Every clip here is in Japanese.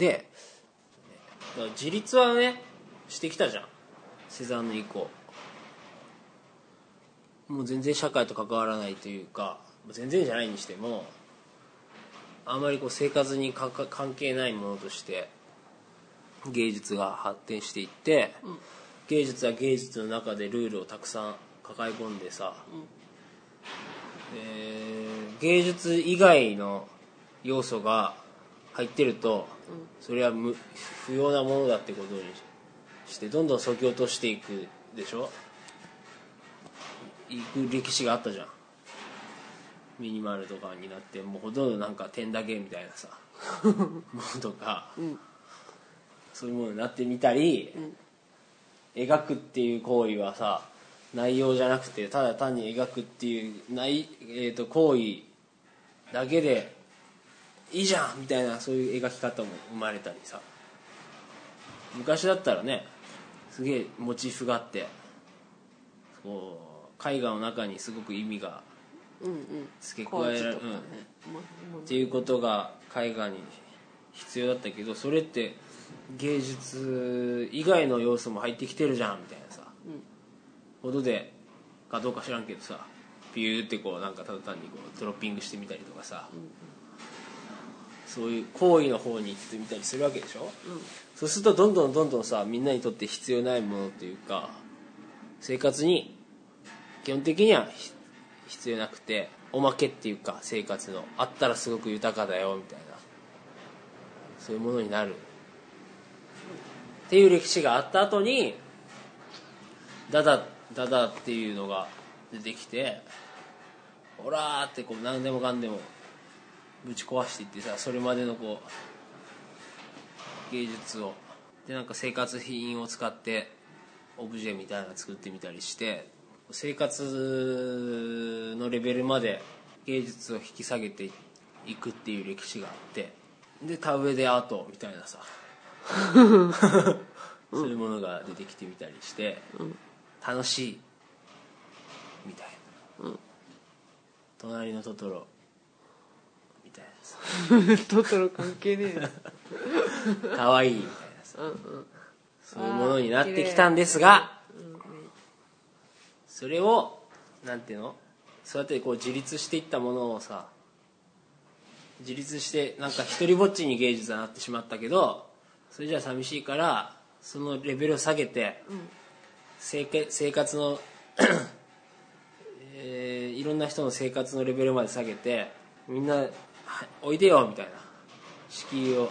で自立はねしてきたじゃん。セザンヌ以降。もう全然社会と関わらないというか全然じゃないにしてもあまりこう生活に関係ないものとして芸術が発展していって、芸術は芸術の中でルールをたくさん抱え込んでさ、えー芸術以外の要素が入ってると、それは無不要なものだってことにしてどんどんそぎ落としていくでしょ？いく歴史があったじゃん。ミニマルとかになってもうほとんどなんか点だけみたいなさ。ものとか、そういうものになってみたり、描くっていう行為はさ内容じゃなくてただ単に描くっていう内、えー、と行為だけでいいじゃんみたいなそういう描き方も生まれたりさ。昔だったらねすげえモチーフがあってこう絵画の中にすごく意味がうんうん。付け加えられる、っていうことが絵画に必要だったけどそれって芸術以外の要素も入ってきてるじゃんみたいなさ、ことでかどうか知らんけどさビューってこうなんかただ単にこうドロッピングしてみたりとかさ、そういう行為の方に行ってみたりするわけでしょ、そうするとどんどんどんどんさみんなにとって必要ないものっていうか生活に基本的にはひ必要なくておまけっていうか生活のあったらすごく豊かだよみたいなそういうものになる。っていう歴史があった後にダダダダっていうのが出てきてオラーってこう何でもかんでもぶち壊していってさそれまでのこう芸術を。でなんか生活品を使ってオブジェみたいなの作ってみたりして生活のレベルまで芸術を引き下げていくっていう歴史があってで田植えでアートみたいなさそういうものが出てきてみたりして、楽しい。みたいな、隣のトトロ トトロ関係ねえよ。可愛いみたい。なさうんうん。そういうものになってきたんですがそれをなんていうの？そうやってこう自立していったものをさ自立してなんか一人ぼっちに芸術はなってしまったけどそれじゃ寂しいからそのレベルを下げて、生活生活の、えーいろんな人の生活のレベルまで下げてみんなはいおいでよみたいな。敷居を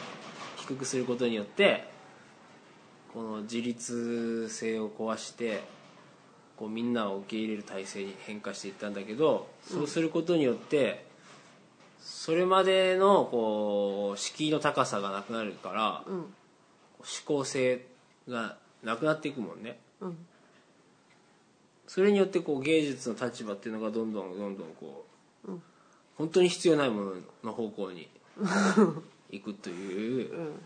低くすることによってこの自立性を壊してこうみんなを受け入れる体制に変化していったんだけどそうすることによってそれまでのこう敷居の高さがなくなるから、うん。思考性がなくなっていくもんね。うん。それによってこう芸術の立場っていうのがどんどんどんどんこう、うん本当に必要ないものの方向に 行くという、うん。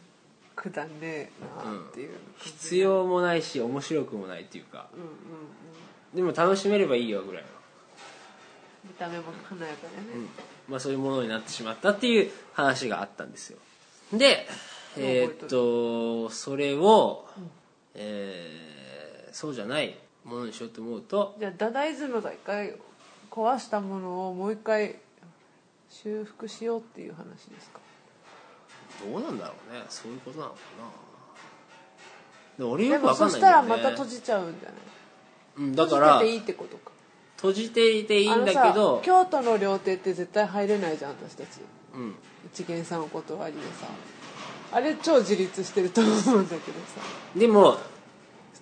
くだんねえなっていう、必要もないし面白くもないっていうか。うんうんうん。でも楽しめればいいよぐらいの、見た目も華やかでね、まあ、そういうものになってしまったっていう話があったんですよ。でえーっとそれを、えーそうじゃないものにしようと思うと。じゃあダダイズムが一回壊したものをもう一回修復しようっていう話ですか？どうなんだろうね。そういうことなのかな。でも俺でよくわかもそしんないんだよね。たらまた閉じちゃうんじゃない？うん、だから閉じてていいってことか。閉じていていいんだけどさ京都の料亭って絶対入れないじゃん私たち。うん。一元さんお断りでさ。あれ超自立してると思うんだけどさ。でも、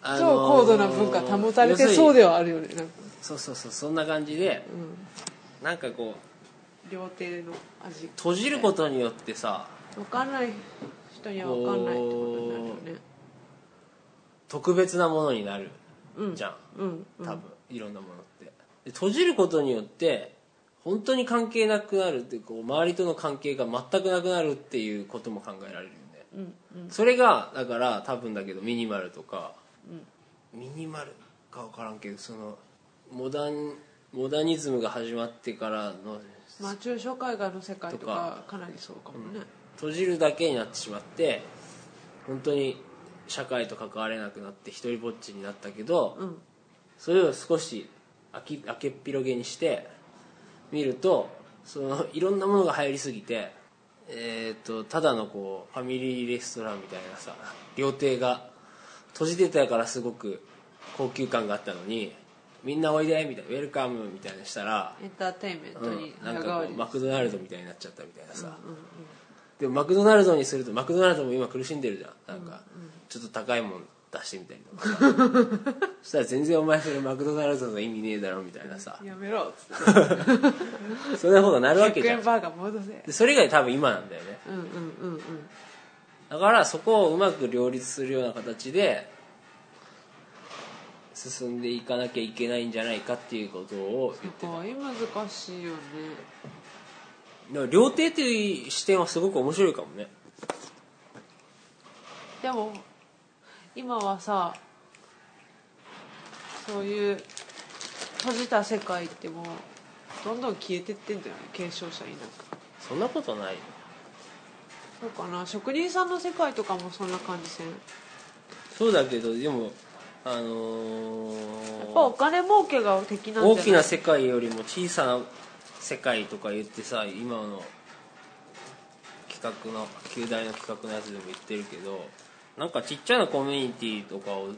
あのー超高度な文化保たれてそうではあるよねなんか、そうそうそうそんな感じでうなんかこう料亭の味。閉じることによってさ分かんない人には分かんないってことになるよね。特別なものになるうん。じゃん、うんうん。多分いろんなものって。で閉じることによって本当に関係なくなるっていうこう周りとの関係が全くなくなるっていうことも考えられるよね。うんうん。それがだから多分だけどミニマルとか、ミニマルか分からんけどそのモダンモダニズムが始まってからのまあ抽象絵画の世界ととか。かなりそうかもね、閉じるだけになってしまって本当に社会と関われなくなって一人ぼっちになったけど、うん。それを少し開き開けっぴろげにして見るとそのいろんなものが入りすぎて、えー、とただのこうファミリーレストランみたいなさ料亭が閉じてたからすごく高級感があったのにみんなおいでみたいなウェルカムみたいなしたら、エンターテインメントにうん、なんかマクドナルドみたいになっちゃったみたいなさ、でもマクドナルドにするとマクドナルドも今苦しんでるじゃん。なんかちょっと高いもん出してみたいな そしたら全然お前それマクドナルドの意味ねえだろみたいなさ。やめろっつって。そんなことなるわけ100じゃん。円バーガー戻せ。でそれ以外多分今なんだよね。うんうんうんうん。だからそこをうまく両立するような形で進んでいかなきゃいけないんじゃないかっていうことを言ってすごい難しいよね。だから料亭っていう視点はすごく面白いかもね。でも今はさそういう閉じた世界ってもうどんどん消えてってんじゃない？継承者いなくそんなことないそうかな。職人さんの世界とかもそんな感じせん？やそうだけどでもあのっぱおー金儲けが敵なんじゃない？大きな世界よりも小さな世界とか言ってさ今の企画の旧大の企画のやつでも言ってるけどなんかちっちゃなコミュニティとかを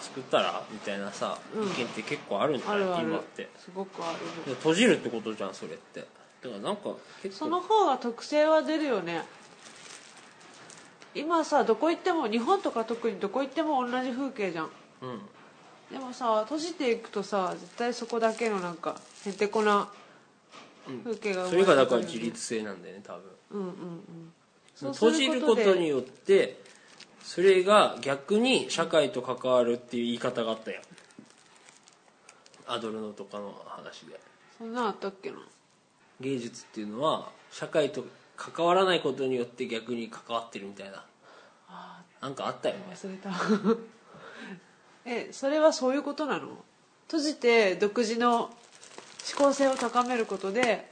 作ったらみたいなさ、うん意見って結構あるんじゃない今って。すごくある。で閉じるってことじゃんそれって。だからなんか結構その方が特性は出るよね今さどこ行っても日本とか特にどこ行っても同じ風景じゃん。うん。でもさ閉じていくとさ絶対そこだけのなんかへんてこな風景が生まれてくる。よねそれがだから自律性なんだよね多分。うんうんうん。そ閉じることでによってそれが逆に社会と関わるっていう言い方があったよアドルノとかの話で。そんなんあったっけな。芸術っていうのは社会と関わらないことによって逆に関わってるみたいな。あなんかあったよね。忘れた。えそれはそういうことなの？閉じて独自の思考性を高めることで？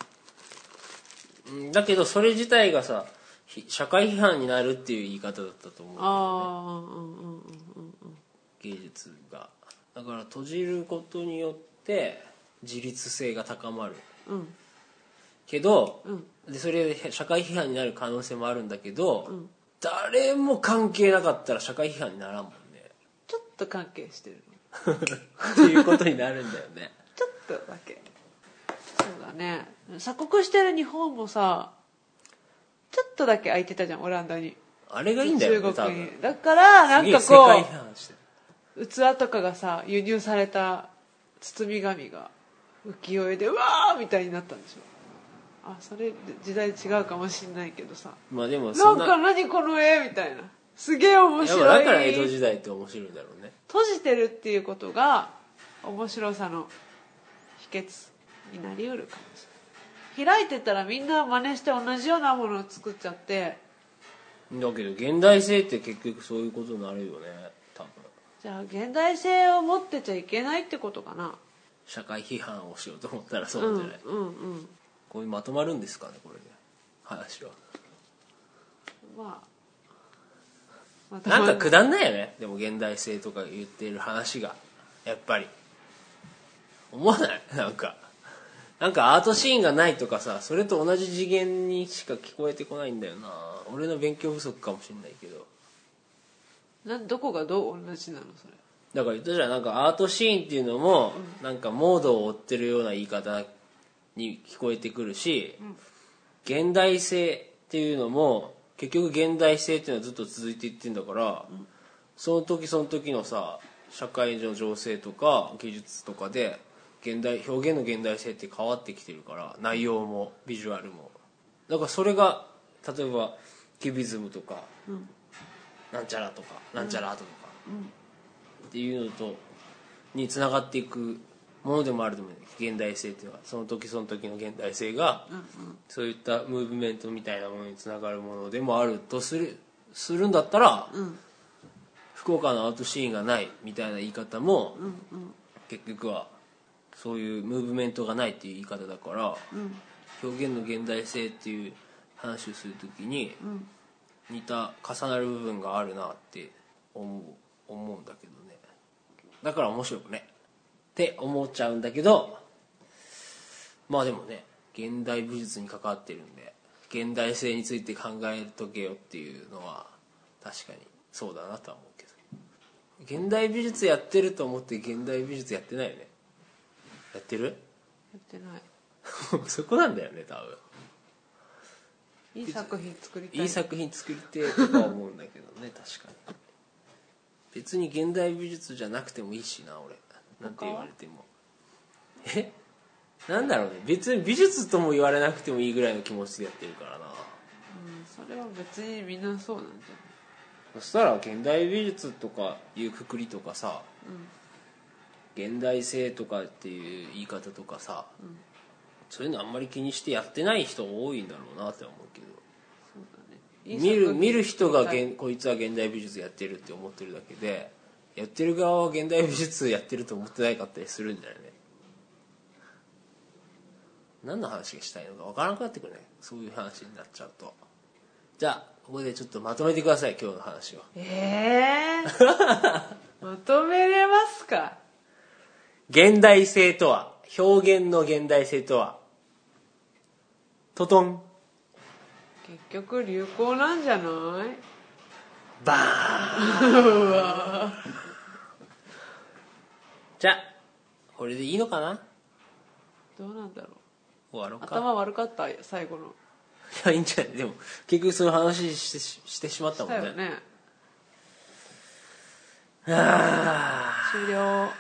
うんだけどそれ自体がさひ社会批判になるっていう言い方だったと思う、ああうんうんうんうん。芸術が。だから閉じることによって自立性が高まる。うんけど、うん。でそれで社会批判になる可能性もあるんだけど、誰も関係なかったら社会批判にならんもんね。ちょっと関係してる。っていうことになるんだよね。ちょっとだけ。そうだね。鎖国してる日本もさちょっとだけ空いてたじゃんオランダに。あれがいいんだよね多中国分。にだからなんかこう器とかがさ輸入された包み紙が浮世絵でうわーみたいになったんでしょあそれ時代違うかもしんないけどさ。まあでもなんそんなか何この絵みたいな。すげえ面やっぱ白いだから江戸時代って面白いんだろうね。閉じてるっていうことが面白さの秘訣になりうるかもしれない。開いてたらみんな真似して同じようなものを作っちゃって。だけど現代性って結局そういうことになるよね多分。じゃあ現代性を持ってちゃいけないってことかな。社会批判をしようと思ったらそうなんじゃない、うんうんうんこういうまとまるんですかねこれで話は。まあまたなんかくだんないよね。でも現代性とか言ってる話が。やっぱり。思わない？なんか。なんかアートシーンがないとかさそれと同じ次元にしか聞こえてこないんだよな。俺の勉強不足かもしれないけど。なんどこがどう同じなのそれ。だから言ったじゃん。なんかアートシーンっていうのもなんかモードを追ってるような言い方に聞こえてくるし、現代性っていうのも結局現代性っていうのはずっと続いていってんだから、その時その時のさ社会の情勢とか技術とかで現代表現の現代性って変わってきてるから内容もビジュアルも。だからそれが例えばキュビズムとか、なんちゃらとかなんちゃらアートとか、っていうのとにつながっていくものでもあると思う現代性っていうのは。その時その時の現代性が、そういったムーブメントみたいなものにつながるものでもあるとするするんだったら、福岡のアートシーンがないみたいな言い方も、結局はそういうムーブメントがないっていう言い方だから、表現の現代性っていう話をするときにうん似た重なる部分があるなって思う思うんだけどね。だから面白くね。って思っちゃうんだけどまあでもね現代美術に関わってるんで現代性について考えとけよっていうのは確かにそうだなとは思うけど。現代美術やってると思って現代美術やってないよね。やってる？やってない。そこなんだよね多分。いい作品作りたい。いい作品作りてえとかは思うんだけどね確かに。別に現代美術じゃなくてもいいしな俺なんて言われても。え？なんだろうね。別に美術とも言われなくてもいいぐらいの気持ちでやってるからな。うん、それは別にみんなそうなんじそしたら現代美術とかいうくくりとかさゃない現代性とかっていう言い方とかさ、んそういうのあんまり気にしてやってない人多いんだろうなって思うけど。そうだね。いい見る見る人がこいつは現代美術やってるって思ってるだけでやってる側は現代美術やってると思ってないかったりするんじゃないね。何の話がしたいのか分からなくなってくるね。そういう話になっちゃうと。じゃあここでちょっとまとめてください今日の話を。ええ まとめれますか？現代性とは？表現の現代性とは？トトン。結局流行なんじゃない？バーン じゃあこれでいいのかな？どうなんだろう。終わろうか。頭悪かった最後の。いやいいんじゃない？でも結局そういう話してししてしまったもんね。だよね。はあ終了